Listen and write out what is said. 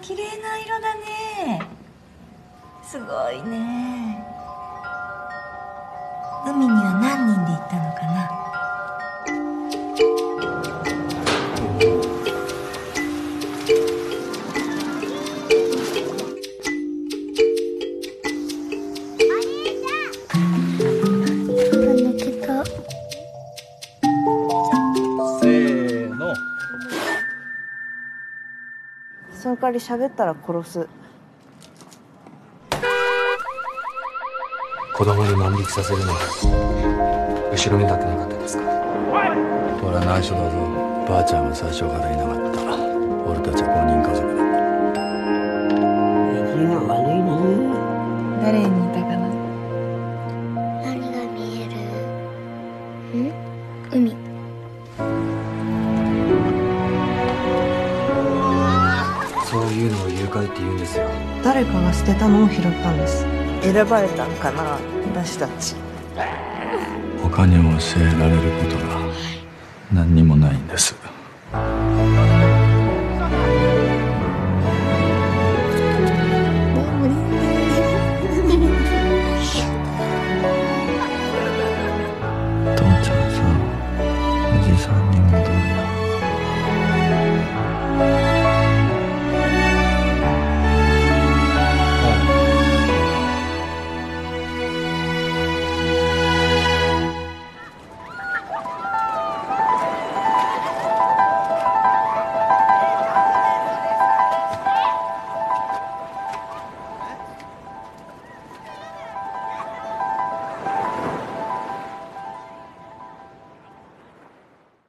綺麗な色だね。すごいね。海にその代わり喋ったら殺す。子供に万引きさせるのは後ろめたくなかったですか？これは内緒だぞ。ばあちゃんは最初からいなかった。俺たちは5人家族だ誰に似たかな？何が見える？ん？海うのを誘拐って言うんですよ。誰かが捨てたのを拾ったんです。選ばれたんかな私たち。他にも教えられることが何にもないんです。父ちゃんさおじさんにも